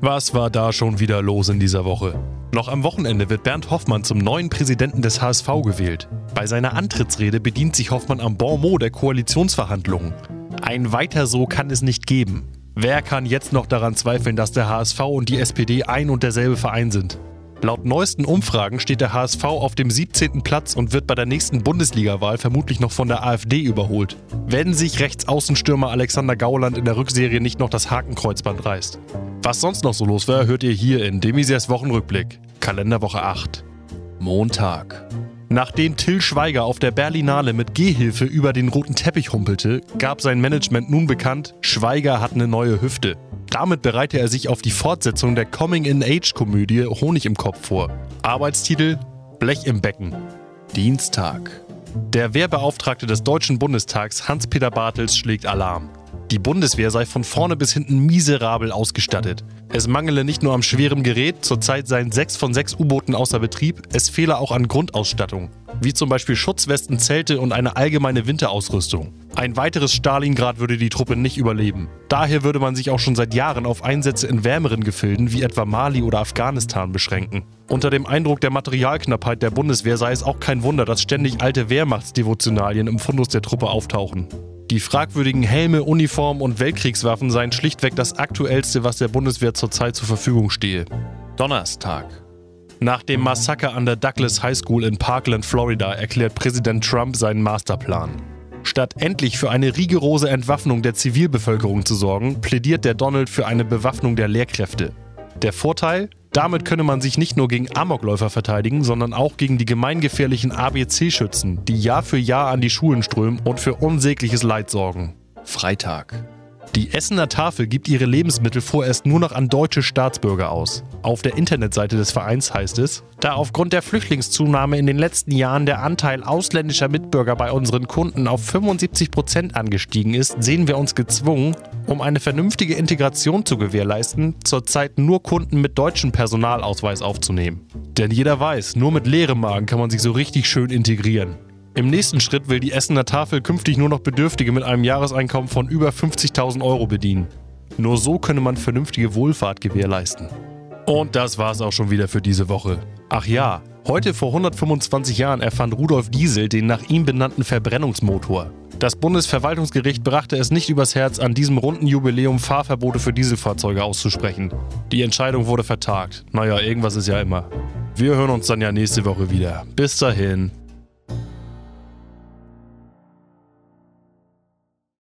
Was war da schon wieder los in dieser Woche? Noch am Wochenende wird Bernd Hoffmann zum neuen Präsidenten des HSV gewählt. Bei seiner Antrittsrede bedient sich Hoffmann am Bon mot der Koalitionsverhandlungen. Ein Weiter so kann es nicht geben. Wer kann jetzt noch daran zweifeln, dass der HSV und die SPD ein und derselbe Verein sind? Laut neuesten Umfragen steht der HSV auf dem 17. Platz und wird bei der nächsten Bundesligawahl vermutlich noch von der AfD überholt, wenn sich Rechtsaußenstürmer Alexander Gauland in der Rückserie nicht noch das Hakenkreuzband reißt. Was sonst noch so los war, hört ihr hier in Demisiers Wochenrückblick, Kalenderwoche 8. Montag. Nachdem Till Schweiger auf der Berlinale mit Gehhilfe über den roten Teppich humpelte, gab sein Management nun bekannt, Schweiger hat eine neue Hüfte. Damit bereite er sich auf die Fortsetzung der Coming-in-Age-Komödie Honig im Kopf vor. Arbeitstitel Blech im Becken. Dienstag. Der Wehrbeauftragte des Deutschen Bundestags Hans-Peter Bartels schlägt Alarm. Die Bundeswehr sei von vorne bis hinten miserabel ausgestattet. Es mangele nicht nur am schweren Gerät, zurzeit seien sechs von sechs U-Booten außer Betrieb, es fehle auch an Grundausstattung, wie zum Beispiel Schutzwesten, Zelte und eine allgemeine Winterausrüstung. Ein weiteres Stalingrad würde die Truppe nicht überleben. Daher würde man sich auch schon seit Jahren auf Einsätze in wärmeren Gefilden wie etwa Mali oder Afghanistan beschränken. Unter dem Eindruck der Materialknappheit der Bundeswehr sei es auch kein Wunder, dass ständig alte Wehrmachtsdevotionalien im Fundus der Truppe auftauchen. Die fragwürdigen Helme, Uniformen und Weltkriegswaffen seien schlichtweg das aktuellste, was der Bundeswehr zurzeit zur Verfügung stehe. Donnerstag. Nach dem Massaker an der Douglas High School in Parkland, Florida, erklärt Präsident Trump seinen Masterplan. Statt endlich für eine rigorose Entwaffnung der Zivilbevölkerung zu sorgen, plädiert der Donald für eine Bewaffnung der Lehrkräfte. Der Vorteil? Damit könne man sich nicht nur gegen Amokläufer verteidigen, sondern auch gegen die gemeingefährlichen ABC-Schützen, die Jahr für Jahr an die Schulen strömen und für unsägliches Leid sorgen. Freitag. Die Essener Tafel gibt ihre Lebensmittel vorerst nur noch an deutsche Staatsbürger aus. Auf der Internetseite des Vereins heißt es, da aufgrund der Flüchtlingszunahme in den letzten Jahren der Anteil ausländischer Mitbürger bei unseren Kunden auf 75 Prozent angestiegen ist, sehen wir uns gezwungen, um eine vernünftige Integration zu gewährleisten, zurzeit nur Kunden mit deutschem Personalausweis aufzunehmen. Denn jeder weiß, nur mit leerem Magen kann man sich so richtig schön integrieren. Im nächsten Schritt will die Essener Tafel künftig nur noch Bedürftige mit einem Jahreseinkommen von über 50.000 Euro bedienen. Nur so könne man vernünftige Wohlfahrt gewährleisten. Und das war's auch schon wieder für diese Woche. Ach ja, heute vor 125 Jahren erfand Rudolf Diesel den nach ihm benannten Verbrennungsmotor. Das Bundesverwaltungsgericht brachte es nicht übers Herz, an diesem runden Jubiläum Fahrverbote für Dieselfahrzeuge auszusprechen. Die Entscheidung wurde vertagt. Naja, irgendwas ist ja immer. Wir hören uns dann ja nächste Woche wieder. Bis dahin.